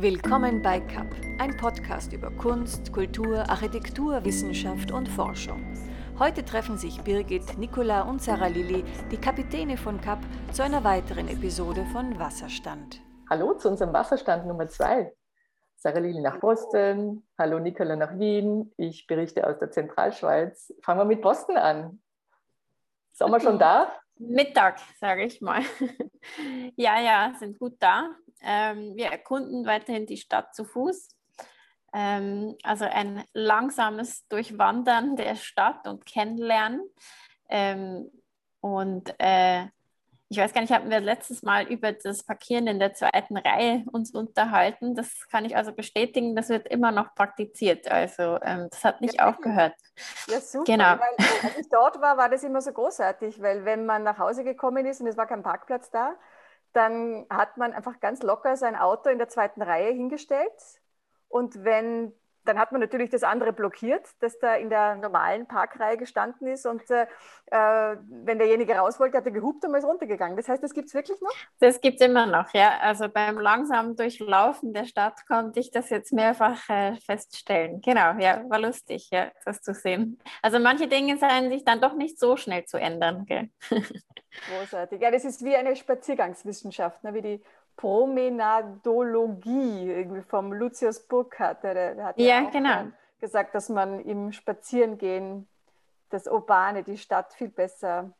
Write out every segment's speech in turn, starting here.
Willkommen bei CAP, ein Podcast über Kunst, Kultur, Architektur, Wissenschaft und Forschung. Heute treffen sich Birgit, Nicola und Sarah Lilly, die Kapitäne von CAP, zu einer weiteren Episode von Wasserstand. Hallo zu unserem Wasserstand Nummer 2. Sarah Lilly nach Boston, hallo Nicola nach Wien. Ich berichte aus der Zentralschweiz. Fangen wir mit Boston an. Sind wir schon da? Mittag, sage ich mal. ja, ja, sind gut da. Ähm, wir erkunden weiterhin die Stadt zu Fuß. Ähm, also ein langsames Durchwandern der Stadt und Kennenlernen. Ähm, und äh, ich weiß gar nicht, hatten wir letztes Mal über das Parkieren in der zweiten Reihe uns unterhalten. Das kann ich also bestätigen, das wird immer noch praktiziert. Also ähm, das hat nicht ja, aufgehört. Ja, super. Genau. Weil, als ich dort war, war das immer so großartig, weil wenn man nach Hause gekommen ist und es war kein Parkplatz da, dann hat man einfach ganz locker sein Auto in der zweiten Reihe hingestellt. Und wenn dann hat man natürlich das andere blockiert, das da in der normalen Parkreihe gestanden ist. Und äh, äh wenn derjenige raus wollte, hat er gehupt und ist runtergegangen. Das heißt, das gibt es wirklich noch? Das gibt es immer noch, ja. Also beim langsamen Durchlaufen der Stadt konnte ich das jetzt mehrfach äh, feststellen. Genau, ja, war lustig, ja, das zu sehen. Also manche Dinge seien sich dann doch nicht so schnell zu ändern. Gell? Großartig. Ja, das ist wie eine Spaziergangswissenschaft, ne? wie die Promenadologie irgendwie vom Lucius Burkhardt. Der, der hat ja, ja genau. gesagt, dass man im Spazierengehen das Urbane, die Stadt viel besser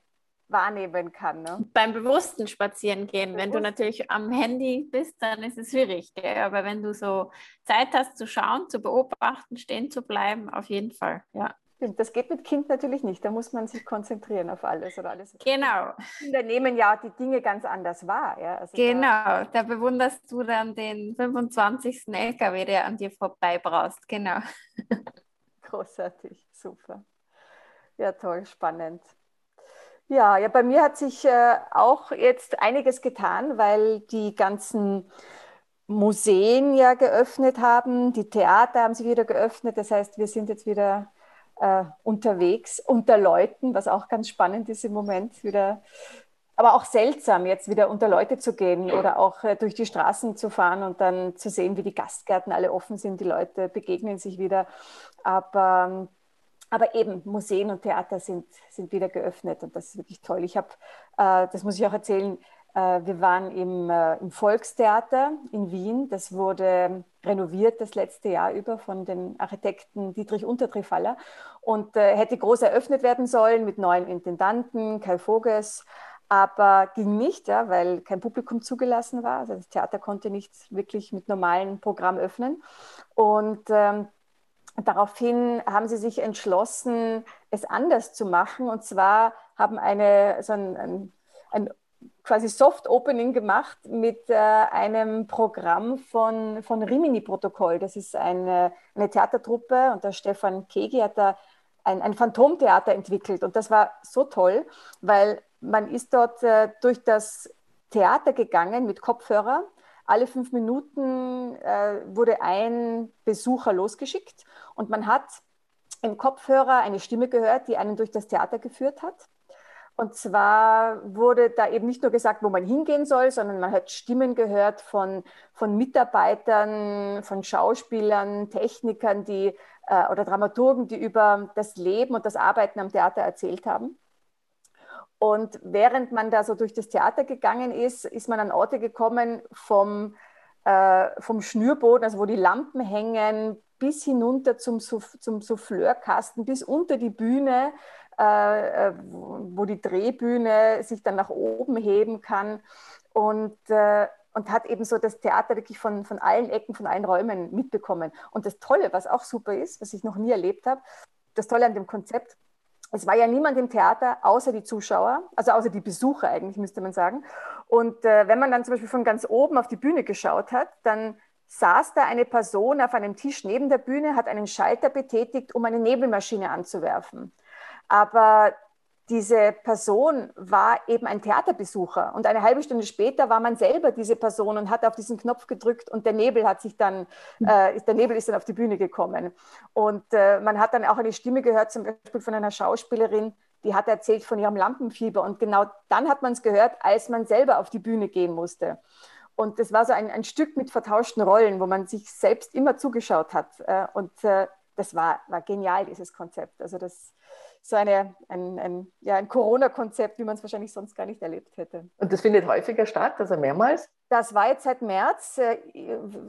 wahrnehmen kann. Ne? Beim bewussten Spazierengehen, Bewusst. wenn du natürlich am Handy bist, dann ist es schwierig. Gell? Aber wenn du so Zeit hast zu schauen, zu beobachten, stehen zu bleiben, auf jeden Fall. Ja. Das geht mit Kind natürlich nicht. Da muss man sich konzentrieren auf alles oder alles. Genau. Kinder nehmen ja die Dinge ganz anders wahr. Ja? Also genau, da, da, bewunderst du dann den 25. LKW, der an dir vorbei braust. Genau. Großartig, super. Ja, toll, spannend. Ja, ja, bei mir hat sich äh, auch jetzt einiges getan, weil die ganzen Museen ja geöffnet haben, die Theater haben sich wieder geöffnet. Das heißt, wir sind jetzt wieder äh, unterwegs unter Leuten, was auch ganz spannend ist im Moment wieder. Aber auch seltsam, jetzt wieder unter Leute zu gehen oder auch äh, durch die Straßen zu fahren und dann zu sehen, wie die Gastgärten alle offen sind, die Leute begegnen sich wieder. Aber, aber eben Museen und Theater sind, sind wieder geöffnet und das ist wirklich toll. Ich habe, äh, das muss ich auch erzählen, äh, wir waren im, äh, im Volkstheater in Wien. Das wurde renoviert das letzte Jahr über von den Architekten Dietrich Untertrifaller und äh, hätte groß eröffnet werden sollen mit neuen Intendanten, Kai Voges, aber ging nicht, ja, weil kein Publikum zugelassen war. Also das Theater konnte nicht wirklich mit normalem Programm öffnen. Und ähm, daraufhin haben sie sich entschlossen, es anders zu machen. Und zwar haben eine, so ein, ein, ein quasi Soft Opening gemacht mit äh, einem Programm von, von Rimini-Protokoll. Das ist eine, eine Theatertruppe und der Stefan Kegi hat da ein, ein Phantomtheater entwickelt. Und das war so toll, weil man ist dort äh, durch das Theater gegangen mit Kopfhörer. Alle fünf Minuten äh, wurde ein Besucher losgeschickt und man hat im Kopfhörer eine Stimme gehört, die einen durch das Theater geführt hat. Und zwar wurde da eben nicht nur gesagt, wo man hingehen soll, sondern man hat Stimmen gehört von, von Mitarbeitern, von Schauspielern, Technikern die, äh, oder Dramaturgen, die über das Leben und das Arbeiten am Theater erzählt haben. Und während man da so durch das Theater gegangen ist, ist man an Orte gekommen vom, äh, vom Schnürboden, also wo die Lampen hängen, bis hinunter zum, zum Souffleurkasten, bis unter die Bühne äh, äh, wo die Drehbühne sich dann nach oben heben kann und, äh, und hat eben so das Theater wirklich von, von allen Ecken, von allen Räumen mitbekommen. Und das Tolle, was auch super ist, was ich noch nie erlebt habe, das Tolle an dem Konzept, es war ja niemand im Theater außer die Zuschauer, also außer die Besucher eigentlich, müsste man sagen. Und äh, wenn man dann zum Beispiel von ganz oben auf die Bühne geschaut hat, dann saß da eine Person auf einem Tisch neben der Bühne, hat einen Schalter betätigt, um eine Nebelmaschine anzuwerfen. Aber diese Person war eben ein Theaterbesucher und eine halbe Stunde später war man selber diese Person und hat auf diesen Knopf gedrückt und der Nebel hat sich dann, äh, der Nebel ist dann auf die Bühne gekommen. Und äh, man hat dann auch eine Stimme gehört, zum Beispiel von einer Schauspielerin, die hat erzählt von ihrem Lampenfieber und genau dann hat man es gehört, als man selber auf die Bühne gehen musste. Und das war so ein, ein Stück mit vertauschten Rollen, wo man sich selbst immer zugeschaut hat. Äh, und äh, das war, war genial, dieses Konzept. Also das so eine, ein, ein, ja, ein Corona-Konzept, wie man es wahrscheinlich sonst gar nicht erlebt hätte. Und das findet häufiger statt, also mehrmals? Das war jetzt seit März. Äh,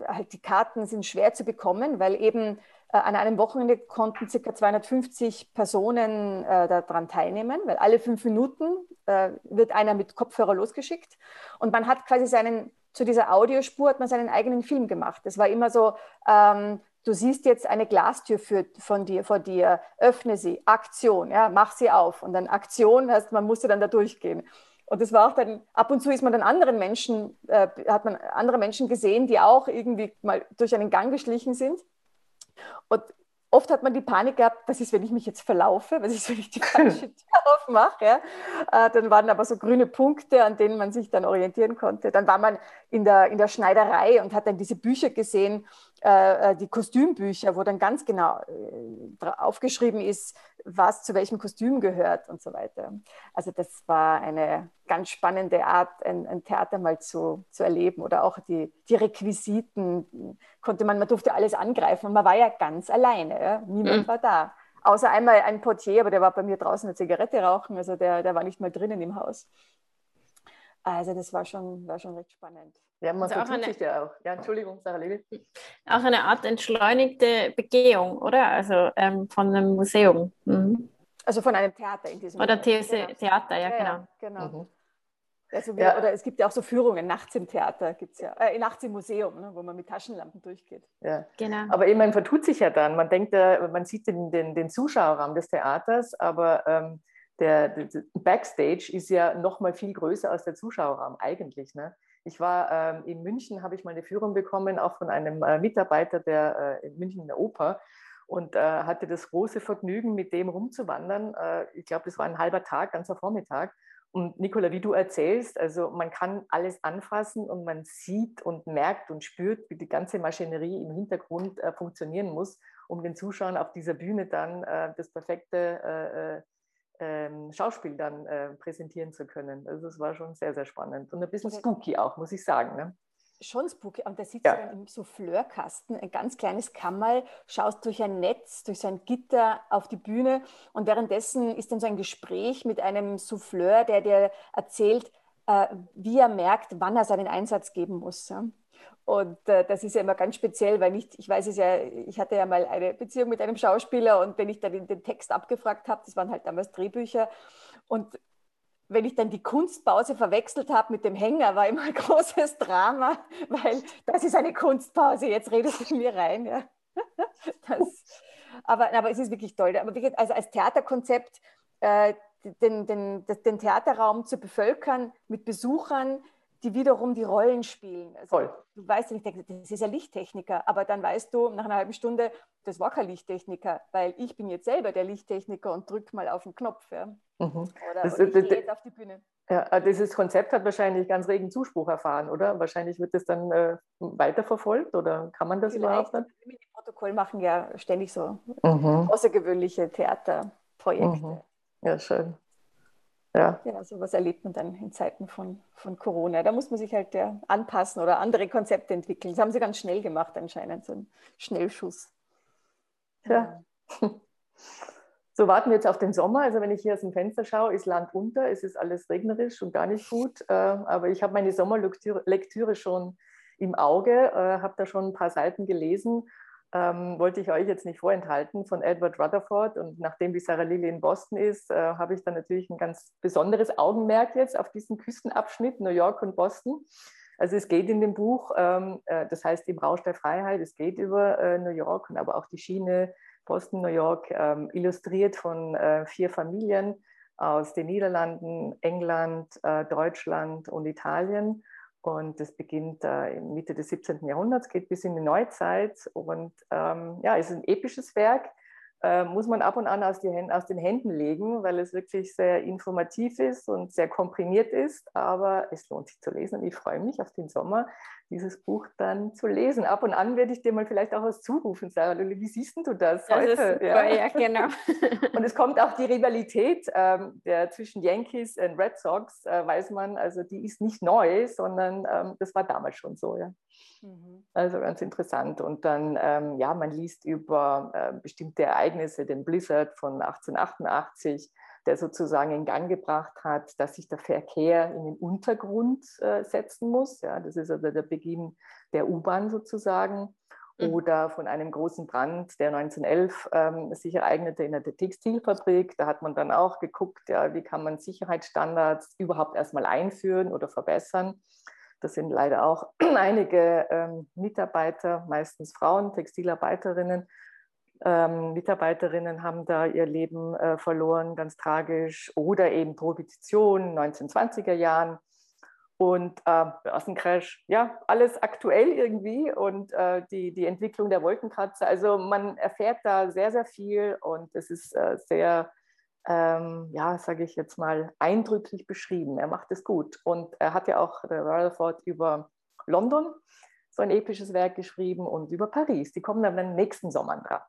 halt die Karten sind schwer zu bekommen, weil eben äh, an einem Wochenende konnten ca. 250 Personen äh, daran teilnehmen, weil alle fünf Minuten äh, wird einer mit Kopfhörer losgeschickt und man hat quasi seinen, zu dieser Audiospur hat man seinen eigenen Film gemacht. Das war immer so, ähm, du siehst jetzt eine Glastür für, von dir, vor dir, öffne sie, Aktion, ja, mach sie auf und dann Aktion heißt, man musste dann da durchgehen. Und das war auch dann, ab und zu ist man dann anderen Menschen, äh, hat man andere Menschen gesehen, die auch irgendwie mal durch einen Gang geschlichen sind und oft hat man die Panik gehabt, was ist, wenn ich mich jetzt verlaufe, was ist, wenn ich die falsche Tür aufmache. Ja? Äh, dann waren aber so grüne Punkte, an denen man sich dann orientieren konnte. Dann war man in der, in der Schneiderei und hat dann diese Bücher gesehen, die Kostümbücher, wo dann ganz genau äh, aufgeschrieben ist, was zu welchem Kostüm gehört und so weiter. Also das war eine ganz spannende Art, ein, ein Theater mal zu, zu erleben oder auch die, die Requisiten konnte man, man durfte alles angreifen und man war ja ganz alleine, ja? niemand mhm. war da. Außer einmal ein Portier, aber der war bei mir draußen eine Zigarette rauchen, also der, der war nicht mal drinnen im Haus. Also das war schon, war schon recht spannend. Ja, man also vertut eine, sich ja auch. Ja, Entschuldigung, Sarah Levi. Auch eine Art entschleunigte Begehung, oder? Also ähm, von einem Museum. Mhm. Also von einem Theater in diesem Oder Moment. Genau. Theater, ja, ja genau. genau. Mhm. Also wir, ja. Oder es gibt ja auch so Führungen nachts im Theater, gibt's ja, äh, nachts im Museum, ne, wo man mit Taschenlampen durchgeht. Ja, genau. Aber eben, man vertut sich ja dann. Man denkt, man sieht den, den, den Zuschauerraum des Theaters, aber ähm, der, der, Backstage ist ja noch mal viel größer als der Zuschauerraum eigentlich. Ne? Ich war ähm, in München, habe ich mal eine Führung bekommen, auch von einem äh, Mitarbeiter der äh, in München in der Oper und äh, hatte das große Vergnügen, mit dem rumzuwandern. Äh, ich glaube, das war ein halber Tag, ganzer Vormittag. Und Nicola, wie du erzählst, also man kann alles anfassen und man sieht und merkt und spürt, wie die ganze Maschinerie im Hintergrund äh, funktionieren muss, um den Zuschauern auf dieser Bühne dann äh, das perfekte ähm, Schauspiel dann äh, präsentieren zu können. Also das war schon sehr, sehr spannend und ein bisschen spooky auch, muss ich sagen. Ne? Schon spooky. Und da sitzt ja. du dann im Souffleurkasten, ein ganz kleines Kammerl, schaust durch ein Netz, durch so ein Gitter auf die Bühne und währenddessen ist dann so ein Gespräch mit einem Souffleur, der dir erzählt, äh, wie er merkt, wann er seinen Einsatz geben muss. Ja? Und äh, das ist ja immer ganz speziell, weil ich, ich weiß es ja, ich hatte ja mal eine Beziehung mit einem Schauspieler und wenn ich dann den Text abgefragt habe, das waren halt damals Drehbücher, und wenn ich dann die Kunstpause verwechselt habe mit dem Hänger, war immer ein großes Drama, weil das ist eine Kunstpause, jetzt redest du mir rein. Ja. Das, aber, aber es ist wirklich toll. Aber also als Theaterkonzept äh, den, den, den Theaterraum zu bevölkern mit Besuchern, die wiederum die Rollen spielen. Also Voll. Du weißt nicht, das ist ein Lichttechniker, aber dann weißt du nach einer halben Stunde, das war kein Lichttechniker, weil ich bin jetzt selber der Lichttechniker und drücke mal auf den Knopf. Ja. Mhm. Oder, das, ich gehe jetzt auf die Bühne. Ja, äh, dieses Konzept hat wahrscheinlich ganz regen Zuspruch erfahren, oder? Wahrscheinlich wird es dann äh, weiterverfolgt oder kann man das Vielleicht. überhaupt nicht? Die Protokoll machen ja ständig so mhm. außergewöhnliche Theaterprojekte. Mhm. Ja, schön. Ja. ja, sowas erlebt man dann in Zeiten von, von Corona. Da muss man sich halt ja anpassen oder andere Konzepte entwickeln. Das haben sie ganz schnell gemacht anscheinend, so ein Schnellschuss. Ja. So warten wir jetzt auf den Sommer. Also wenn ich hier aus dem Fenster schaue, ist Land unter, es ist alles regnerisch und gar nicht gut. Äh, aber ich habe meine Sommerlektüre schon im Auge, äh, habe da schon ein paar Seiten gelesen ähm, wollte ich euch jetzt nicht vorenthalten, von Edward Rutherford. Und nachdem die Sarah Lilly in Boston ist, äh, habe ich dann natürlich ein ganz besonderes Augenmerk jetzt auf diesen Küstenabschnitt, New York und Boston. Also es geht in dem Buch, ähm, äh, das heißt im Rausch der Freiheit, es geht über äh, New York und aber auch die Schiene Boston, New York, ähm, illustriert von äh, vier Familien aus den Niederlanden, England, äh, Deutschland und Italien. Und das beginnt äh, Mitte des 17. Jahrhunderts, geht bis in die Neuzeit. Und ähm, ja, ist ein episches Werk. Äh, muss man ab und an aus, Händen, aus, den Händen legen, weil es wirklich sehr informativ ist und sehr komprimiert ist. Aber es lohnt sich zu lesen und ich freue mich auf den Sommer, dieses Buch dann zu lesen. Ab und an werde ich dir mal vielleicht auch was zurufen, Sarah Lulli. Wie siehst du das, das heute? Super, ja. ja. genau. und es kommt auch die Rivalität ähm, der, zwischen Yankees und Red Sox, äh, weiß man, also die ist nicht neu, sondern ähm, das war damals schon so, ja. Mhm. Also ganz interessant. Und dann, ähm, ja, man liest über äh, bestimmte Ereignisse, den Blizzard von 1888, der sozusagen in Gang gebracht hat, dass sich der Verkehr in den Untergrund äh, setzen muss. Ja, das ist also der Beginn der U-Bahn sozusagen. Mhm. Oder von einem großen Brand, der 1911 ähm, sich ereignete in der Textilfabrik. Da hat man dann auch geguckt, ja, wie kann man Sicherheitsstandards überhaupt erstmal einführen oder verbessern. Das sind leider auch einige ähm, Mitarbeiter, meistens Frauen, Textilarbeiterinnen. Ähm, Mitarbeiterinnen haben da ihr Leben äh, verloren, ganz tragisch. Oder eben Prohibition, 1920er Jahren. Und äh, Börsencrash, ja, alles aktuell irgendwie und äh, die, die Entwicklung der Wolkenkratzer. Also man erfährt da sehr, sehr viel und es ist äh, sehr ähm, ja, sage ich jetzt mal, eindrücklich beschrieben. Er macht es gut. Und er hat ja auch, der Rutherford, über London so ein episches Werk geschrieben und über Paris. Die kommen dann im nächsten Sommer dran.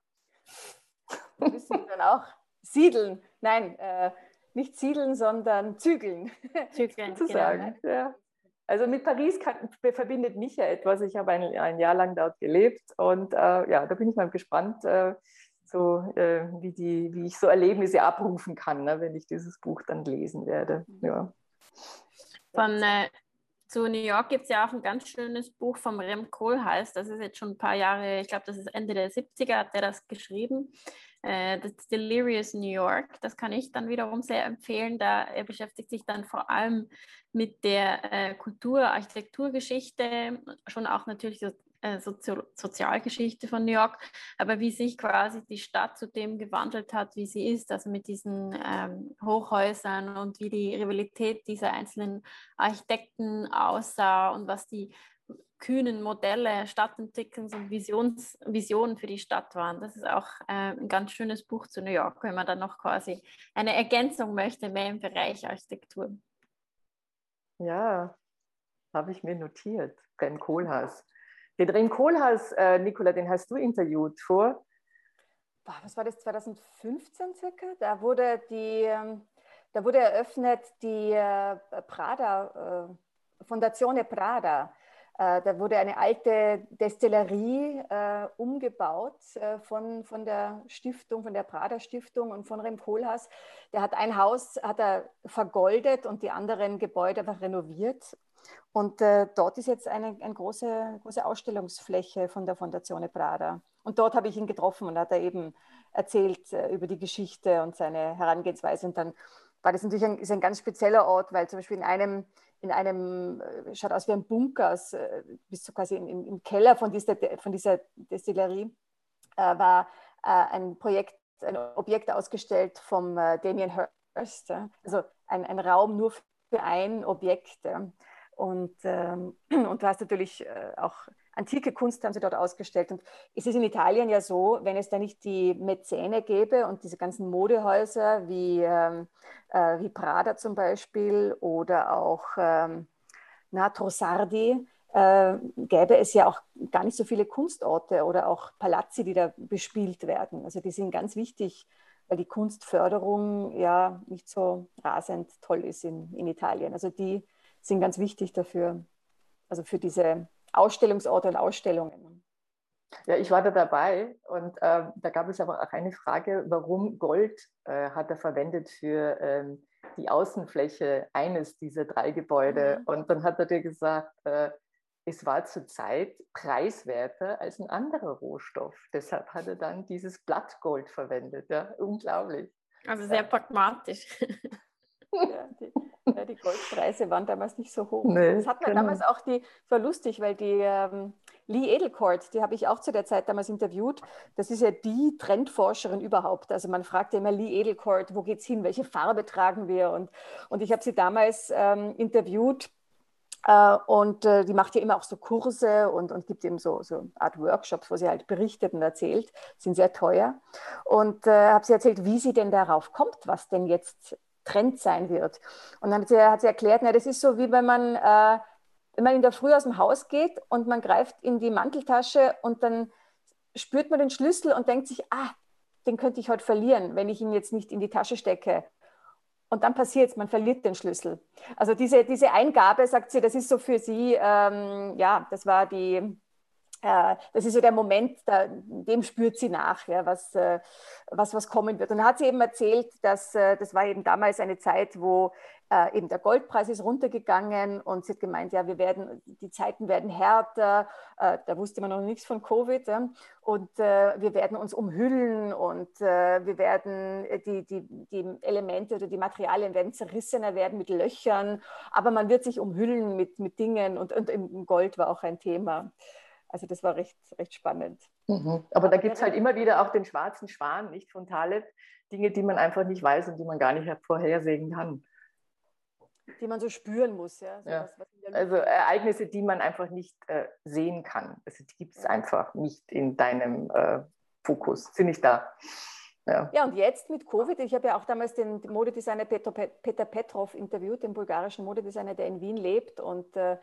Wir müssen dann auch siedeln. Nein, äh, nicht siedeln, sondern zügeln. Zügeln, sozusagen. Genau. Ja. Also mit Paris kann, verbindet mich ja etwas. Ich habe ein, ein Jahr lang dort gelebt und äh, ja, da bin ich mal gespannt, äh, so äh, wie, die, wie ich so Erlebnisse abrufen kann, ne, wenn ich dieses Buch dann lesen werde. Mhm. Ja. Von äh, zu New York gibt es ja auch ein ganz schönes Buch vom Rem Koolhaas. Das ist jetzt schon ein paar Jahre, ich glaube, das ist Ende der 70er, hat er das geschrieben. Äh, das Delirious New York. Das kann ich dann wiederum sehr empfehlen. Da er beschäftigt sich dann vor allem mit der äh, Kultur, Architekturgeschichte, schon auch natürlich äh, Sozi Sozialgeschichte von New York, aber wie sich quasi die Stadt zu dem gewandelt hat, wie sie ist, also mit diesen ähm, Hochhäusern und wie die Rivalität dieser einzelnen Architekten aussah und was die kühnen Modelle, Stadtentwicklungs- und Visions Visionen für die Stadt waren. Das ist auch äh, ein ganz schönes Buch zu New York, wenn man dann noch quasi eine Ergänzung möchte, mehr im Bereich Architektur. Ja, habe ich mir notiert. Ben Kohlhaas. Den Ren Kohlhaas, äh, Nicola, den hast du interviewt vor? Was war das, 2015 circa? Da wurde, die, ähm, da wurde eröffnet die äh, Prada, äh, Fondazione Prada. Äh, da wurde eine alte Destillerie äh, umgebaut äh, von, von der Stiftung, von der Prada Stiftung und von Rem Koolhaas. Der hat ein Haus hat er vergoldet und die anderen Gebäude einfach renoviert und äh, dort ist jetzt eine, eine große, große Ausstellungsfläche von der Fondazione Prada. Und dort habe ich ihn getroffen und hat er eben erzählt äh, über die Geschichte und seine Herangehensweise. Und dann war das natürlich ein, ist ein ganz spezieller Ort, weil zum Beispiel in einem, in einem äh, schaut aus wie ein Bunker, äh, bis so quasi in, in, im Keller von dieser, von dieser Destillerie, äh, war ein Projekt, ein Objekt ausgestellt vom Damien Hirst. Also ein, ein Raum nur für ein Objekt. Und, ähm, und du hast natürlich äh, auch antike Kunst haben sie dort ausgestellt. Und es ist in Italien ja so, wenn es da nicht die Mäzene gäbe und diese ganzen Modehäuser wie, ähm, äh, wie Prada zum Beispiel oder auch ähm, Natro Sardi, äh, gäbe es ja auch gar nicht so viele Kunstorte oder auch Palazzi, die da bespielt werden. Also die sind ganz wichtig, weil die Kunstförderung ja nicht so rasend toll ist in, in Italien. Also die sind ganz wichtig dafür, also für diese Ausstellungsorte und Ausstellungen. Ja, ich war da dabei und äh, da gab es aber auch eine Frage, warum Gold äh, hat er verwendet für ähm, die Außenfläche eines dieser drei Gebäude. Mhm. Und dann hat er dir gesagt, äh, es war zurzeit preiswerter als ein anderer Rohstoff. Deshalb hat er dann dieses Blattgold verwendet. Ja, unglaublich. Also sehr pragmatisch. Ja, die, ja, die Goldpreise waren damals nicht so hoch. Nee, das hat man genau. damals auch die, war lustig, weil die ähm, Lee Edelcourt, die habe ich auch zu der Zeit damals interviewt. Das ist ja die Trendforscherin überhaupt. Also man fragte immer Lee Edelcourt, wo geht's hin, welche Farbe tragen wir? Und, und ich habe sie damals ähm, interviewt Äh, und äh, die macht ja immer auch so Kurse und, und gibt eben so, so eine Art Workshops, wo sie halt berichtet und erzählt. Sind sehr teuer. Und äh, habe sie erzählt, wie sie denn darauf kommt, was denn jetzt Trend sein wird. Und dann hat sie, hat sie erklärt, na, das ist so wie wenn man, äh, wenn man in der Früh aus dem Haus geht und man greift in die Manteltasche und dann spürt man den Schlüssel und denkt sich, ah, den könnte ich heute verlieren, wenn ich ihn jetzt nicht in die Tasche stecke. Und dann passiert es, man verliert den Schlüssel. Also diese, diese Eingabe, sagt sie, das ist so für sie, ähm, ja, das war die, das ist so der Moment, da, dem spürt sie nach, ja, was, äh, was, was kommen wird. Und dann hat sie eben erzählt, dass äh, das war eben damals eine Zeit, wo äh, eben der Goldpreis ist runtergegangen und sie hat gemeint, ja, wir werden, die Zeiten werden härter. Äh, da wusste man noch nichts von Covid. Ja, und äh, wir werden uns umhüllen und äh, wir werden, äh, die, die, die Elemente oder die Materialien werden zerrissener werden mit Löchern, aber man wird sich umhüllen mit, mit Dingen und, und Gold war auch ein Thema. Also das war recht, recht spannend. Mhm. Aber da gibt es halt immer wieder auch den schwarzen Schwan, nicht von Taleb, Dinge, die man einfach nicht weiß und die man gar nicht vorhersehen kann die man so spüren muss. Ja? So ja. Was, was also Ereignisse, die man einfach nicht äh, sehen kann. Also die gibt es einfach nicht in deinem äh, Fokus, sind nicht da. Ja. ja, und jetzt mit Covid, ich habe ja auch damals den Modedesigner Petro, Peter Petrov interviewt, den bulgarischen Modedesigner, der in Wien lebt und äh,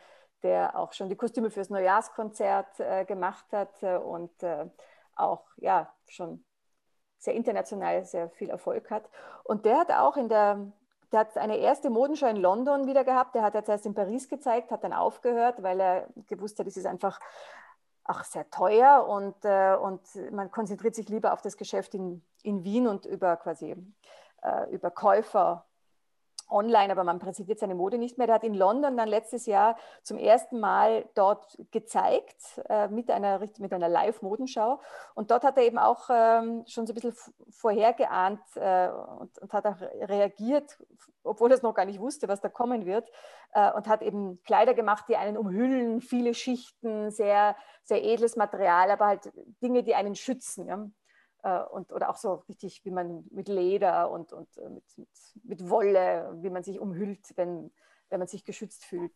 der auch schon die Kostüme fürs Neujahrskonzert äh, gemacht hat äh, und äh, auch ja schon sehr international sehr viel Erfolg hat. Und der hat auch in der der hat eine erste Modenschau in London wieder gehabt. Der hat jetzt erst in Paris gezeigt, hat dann aufgehört, weil er gewusst hat, es ist einfach auch sehr teuer und, äh, und man konzentriert sich lieber auf das Geschäft in, in Wien und über quasi äh, über Käufer online, aber man präsentiert seine Mode nicht mehr. Der hat in London dann letztes Jahr zum ersten Mal dort gezeigt äh, mit einer, mit einer Live-Modenschau. Und dort hat er eben auch ähm, schon so ein bisschen vorhergeahnt äh, und, und, hat auch reagiert, obwohl er es noch gar nicht wusste, was da kommen wird. Äh, und hat eben Kleider gemacht, die einen umhüllen, viele Schichten, sehr, sehr edles Material, aber halt Dinge, die einen schützen. Ja? Äh, und, oder auch so richtig, wie man mit Leder und, und äh, mit, mit, mit Wolle, wie man sich umhüllt, wenn, wenn man sich geschützt fühlt.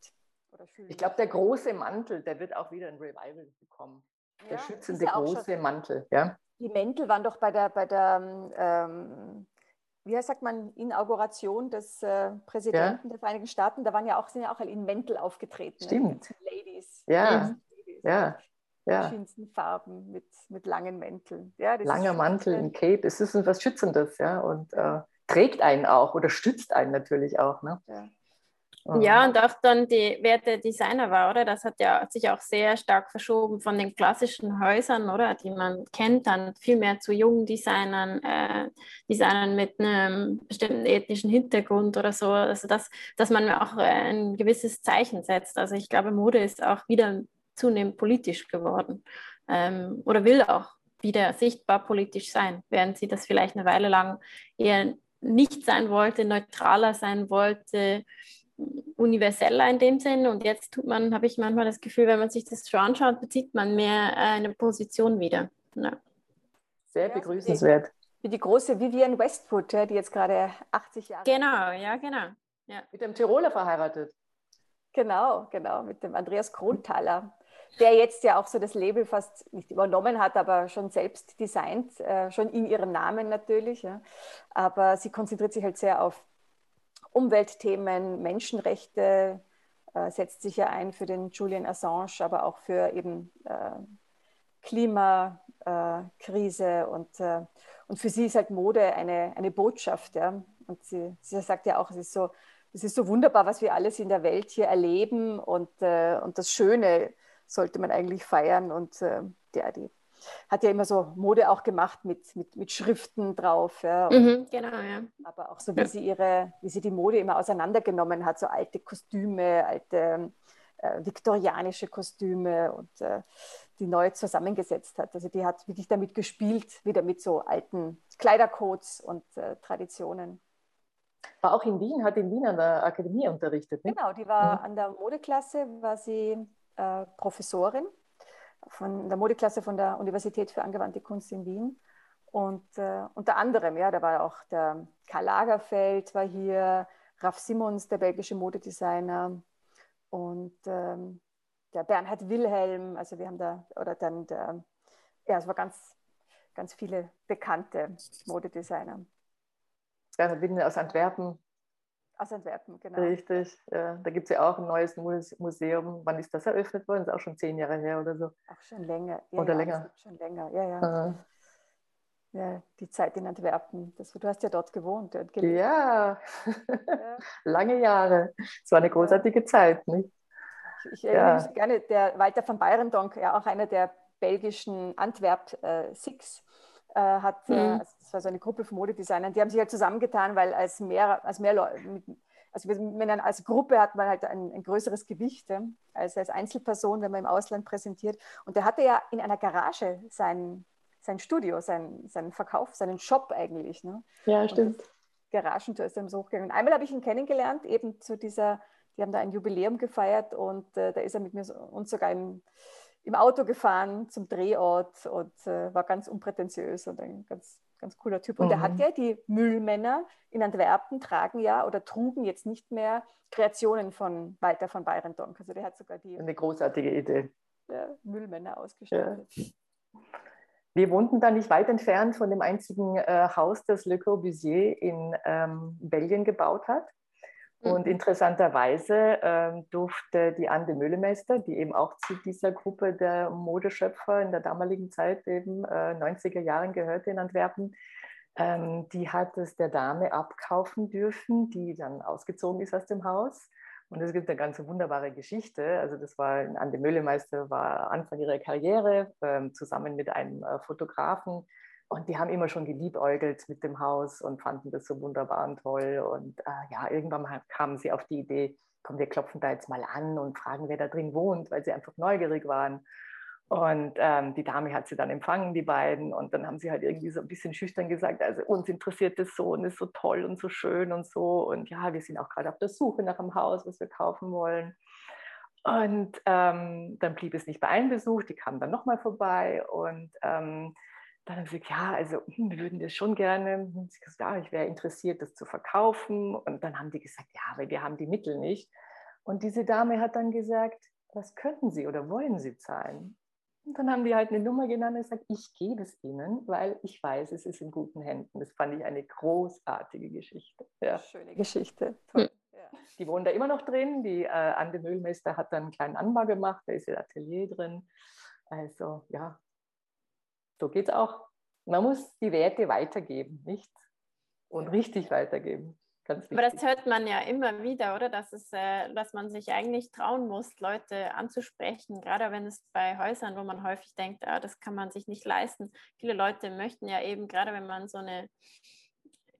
ich glaube, der große Mantel, der wird auch wieder ein Revival bekommen. Der ja, schützende ja große Mantel. Ja? Die Mäntel waren doch bei der, bei der ähm, wie sagt man, Inauguration des äh, Präsidenten ja. der Vereinigten Staaten, da waren ja auch, sind ja auch in Mäntel aufgetreten. Stimmt. Ne? Ladies. Ja. Ladies. ja ja. verschiedensten Farben mit, mit langen Mänteln. Ja, Langer Mantel, ein Cape, es ist was Schützendes, ja, und äh, trägt einen auch oder stützt einen natürlich auch. Ne? Ja. Ja, und auch dann, die, wer der Designer war, oder? Das hat ja sich auch sehr stark verschoben von den klassischen Häusern, oder? Die man kennt, dann viel mehr zu jungen Designern, äh, Designern mit einem bestimmten ethnischen Hintergrund oder so. Also, dass, dass man auch äh, ein gewisses Zeichen setzt. Also, ich glaube, Mode ist auch wieder zunehmend politisch geworden ähm, oder will auch wieder sichtbar politisch sein, während sie das vielleicht eine Weile lang eher nicht sein wollte, neutraler sein wollte, universeller in dem Sinn. Und jetzt tut man, habe ich manchmal das Gefühl, wenn man sich das schon anschaut, bezieht man mehr äh, eine Position wieder. Ja. Sehr begrüßenswert. Wie die große Vivian Westwood, die jetzt gerade 80 Jahre Genau, ja, genau. Ja. Mit dem Tiroler verheiratet. Genau, genau, mit dem Andreas Kronthaler der jetzt ja auch so das Label fast nicht übernommen hat, aber schon selbst designt, äh, schon in ihrem Namen natürlich. Ja. Aber sie konzentriert sich halt sehr auf Umweltthemen, Menschenrechte, äh, setzt sich ja ein für den Julian Assange, aber auch für eben äh, Klimakrise äh, und, äh, und für sie ist halt Mode eine, eine Botschaft. Ja. Und sie, sie sagt ja auch, es ist so, es ist so wunderbar, was wir alles in der Welt hier erleben und, äh, und das Schöne sollte man eigentlich feiern. Und äh, ja, die hat ja immer so Mode auch gemacht mit, mit, mit Schriften drauf. Ja. Mhm, genau, ja. Aber auch so, wie ja. sie ihre, wie sie die Mode immer auseinandergenommen hat, so alte Kostüme, alte äh, viktorianische Kostüme und äh, die neu zusammengesetzt hat. Also die hat wirklich damit gespielt, wieder mit so alten Kleidercodes und äh, Traditionen. War auch in Wien, hat in Wien an der Akademie unterrichtet. Nicht? Genau, die war mhm. an der Modeklasse, war sie äh, Professorin von der Modeklasse von der Universität für angewandte Kunst in Wien. Und äh, unter anderem, ja, da war auch der Karl Lagerfeld war hier, Ralf Simons, der belgische Modedesigner, und ähm, der Bernhard Wilhelm, also wir haben da, oder dann der, ja, es war ganz, ganz viele bekannte Modedesigner. Bernhard Wilhelm aus Antwerpen. Aus Antwerpen, genau. Richtig, ja. Da gibt es ja auch ein neues Museum. Wann ist das eröffnet worden? Das ist auch schon zehn Jahre her oder so. Auch schon länger. Ja, oder ja, länger. Schon länger, ja, ja. Ah. Ja, die Zeit in Antwerpen. Das, du hast ja dort gewohnt. Dort ja. ja. lange Jahre. Es war eine großartige Zeit, nicht? Ich, erinnere mich gerne, der Walter van Beirendonk, ja auch einer der belgischen Antwerp äh, Six, äh, hat, äh, mhm. äh, das war so eine Gruppe von Modedesignern, die haben sich halt zusammengetan, weil als mehr, als mehr Leute, also wenn man als Gruppe hat man halt ein, ein größeres Gewicht ja, als als Einzelperson, wenn man im Ausland präsentiert. Und der hatte ja in einer Garage sein, sein Studio, sein, seinen Verkauf, seinen Shop eigentlich. Ne? Ja, stimmt. Garagentor ist dann so hochgegangen. Und einmal habe ich ihn kennengelernt, eben zu dieser die haben da ein Jubiläum gefeiert und äh, da ist er mit mir uns sogar im, im Auto gefahren zum Drehort und äh, war ganz unprätentiös und ein ganz, ganz cooler Typ. Und mhm. er hat ja die Müllmänner in Antwerpen tragen ja oder trugen jetzt nicht mehr Kreationen von Walter von Beirendonk. Also der hat sogar die eine großartige Idee. Müllmänner ausgestattet. Ja. Wir wohnten da nicht weit entfernt von dem einzigen äh, Haus, das Le Corbusier in ähm, Belgien gebaut hat. Und mhm. interessanterweise ähm, durfte die Anne Müllemeister, die eben auch zu dieser Gruppe der Modeschöpfer in der damaligen Zeit, eben äh, 90er Jahren gehörte in Antwerpen, ähm, die hat es der Dame abkaufen dürfen, die dann ausgezogen ist aus dem Haus. Und es gibt eine ganz wunderbare Geschichte. Also das war, Anne Müllemeister war Anfang ihrer Karriere ähm, zusammen mit einem äh, Fotografen und die haben immer schon geliebäugelt mit dem Haus und fanden das so wunderbar und toll. Und äh, ja, irgendwann kamen sie auf die Idee, komm, wir klopfen da jetzt mal an und fragen, wer da drin wohnt, weil sie einfach neugierig waren. Und ähm, die Dame hat sie dann empfangen, die beiden. Und dann haben sie halt irgendwie so ein bisschen schüchtern gesagt, also uns interessiert das so und ist so toll und so schön und so. Und ja, wir sind auch gerade auf der Suche nach einem Haus, was wir kaufen wollen. Und ähm, dann blieb es nicht bei einem Besuch, die kamen dann nochmal vorbei und ähm, dann haben sie gesagt, ja, also hm, wir würden das schon gerne. Gesagt, ja, ich wäre interessiert, das zu verkaufen. Und dann haben die gesagt, ja, weil wir haben die Mittel nicht. Und diese Dame hat dann gesagt, was könnten Sie oder wollen Sie zahlen? Und dann haben die halt eine Nummer genannt und gesagt, ich gebe es Ihnen, weil ich weiß, es ist in guten Händen. Das fand ich eine großartige Geschichte. Ja. Schöne Geschichte. Toll. Hm. Die wohnen da immer noch drin. Die äh, Ande Müllmeister hat dann einen kleinen Anbau gemacht, da ist ihr Atelier drin. Also ja, so geht es auch. Man muss die Werte weitergeben, nicht? Und richtig weitergeben. Aber das hört man ja immer wieder, oder? Dass, es, äh, dass man sich eigentlich trauen muss, Leute anzusprechen, gerade wenn es bei Häusern, wo man häufig denkt, ah, das kann man sich nicht leisten. Viele Leute möchten ja eben, gerade wenn man so eine,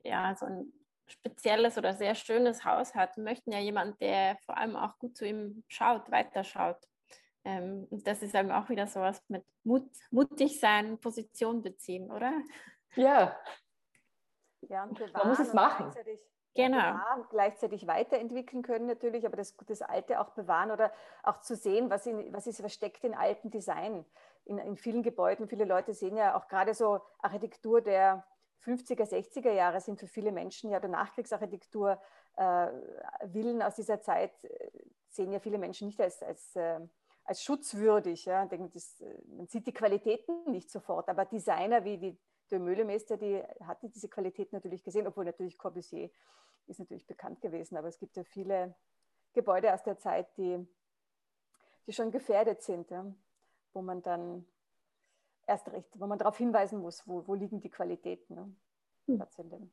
ja, so ein spezielles oder sehr schönes Haus hat, möchten ja jemand, der vor allem auch gut zu ihm schaut, weiterschaut. Ähm, das ist eben auch wieder sowas mit Mut, mutig sein, Position beziehen, oder? Ja. Ja, und Man muss es machen. Genau. Bewahren, gleichzeitig weiterentwickeln können natürlich, aber das, das Alte auch bewahren oder auch zu sehen, was, in, was ist versteckt in alten Design. In, in vielen Gebäuden, viele Leute sehen ja auch gerade so Architektur der 50er, 60er Jahre sind für viele Menschen ja der Nachkriegsarchitektur, äh, Villen aus dieser Zeit äh, sehen ja viele Menschen nicht als, als äh, als schutzwürdig. Ja. Das, äh, man sieht die Qualitäten nicht sofort, aber Designer wie die der Mühlemeister, die hatte diese Qualität natürlich gesehen, obwohl natürlich Corbusier ist natürlich bekannt gewesen, aber es gibt ja viele Gebäude aus der Zeit, die, die schon gefährdet sind, ja, wo man dann erst recht, wo man darauf hinweisen muss, wo, wo liegen die Qualitäten. Ne, hm.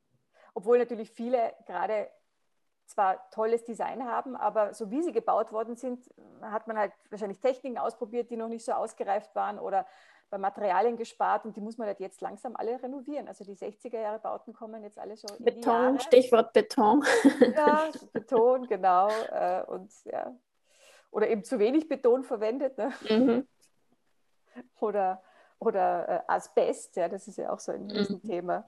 Obwohl natürlich viele gerade zwar tolles Design haben, aber so wie sie gebaut worden sind, hat man halt wahrscheinlich Techniken ausprobiert, die noch nicht so ausgereift waren oder bei Materialien gespart und die muss man halt jetzt langsam alle renovieren. Also die 60er Jahre Bauten kommen jetzt alle schon. Beton, Stichwort Beton. Ja, Beton, genau. Äh, und ja. Oder eben zu wenig Beton verwendet. Ne? Mhm. Oder, oder äh, Asbest, ja, das ist ja auch so ein mhm. Riesenthema. Mhm.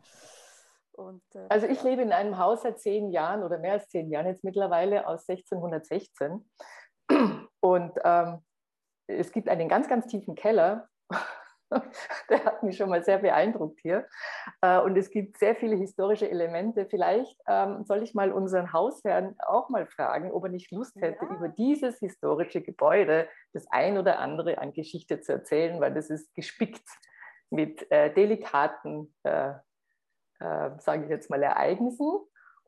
Und, äh, also ich lebe in einem Haus seit zehn Jahren oder mehr als zehn Jahren jetzt mittlerweile aus 1616. Und ähm, es gibt einen ganz, ganz tiefen Keller. Der hat mich schon mal sehr beeindruckt hier. Äh, und es gibt sehr viele historische Elemente. Vielleicht ähm, soll ich mal unseren Hausherrn auch mal fragen, ob er nicht Lust hätte, ja. über dieses historische Gebäude das ein oder andere an Geschichte zu erzählen, weil das ist gespickt mit äh, delikaten, äh, äh, sage ich jetzt mal, Ereignissen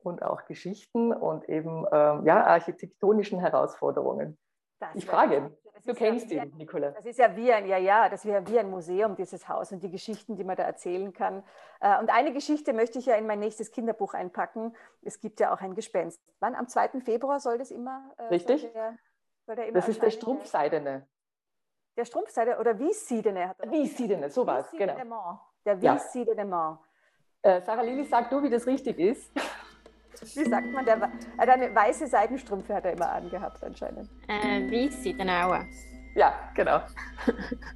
und auch Geschichten und eben ähm, ja, architektonischen Herausforderungen. Das ich frage, du kennst ja ihn, Nicola. Das ist ja wie ein, ja, ja, das wäre wie ein Museum, dieses Haus und die Geschichten, die man da erzählen kann. Äh, und eine Geschichte möchte ich ja in mein nächstes Kinderbuch einpacken. Es gibt ja auch ein Gespenst. Wann? Am 2. Februar soll das immer? Äh, Richtig. Soll der, soll der immer das ist der Strumpfseidene. Der Strumpfseidene oder Wiessiedene. Wiessiedene, sowas, genau. Der Wiessiedene ja. Äh, Sarah Lili, sag du, wie das richtig ist. Wie sagt man? Der, äh, eine weiße Seidenstrümpfe hat er immer angehabt anscheinend. Äh, weiße, genau. Ja, genau.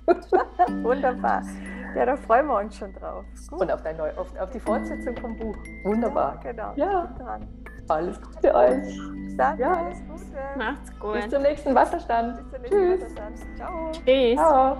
Wunderbar. Ja, da freuen wir uns schon drauf. Gut. Und auf, dein Neu auf, auf, die Fortsetzung vom Buch. Wunderbar. Ja, genau. Ja. Alles Gute euch. Dann ja. alles Gute. Macht's gut. Bis zum nächsten Wasserstand. Bis zum nächsten Tschüss. Wasserstand. Ciao. Tschüss. Ciao.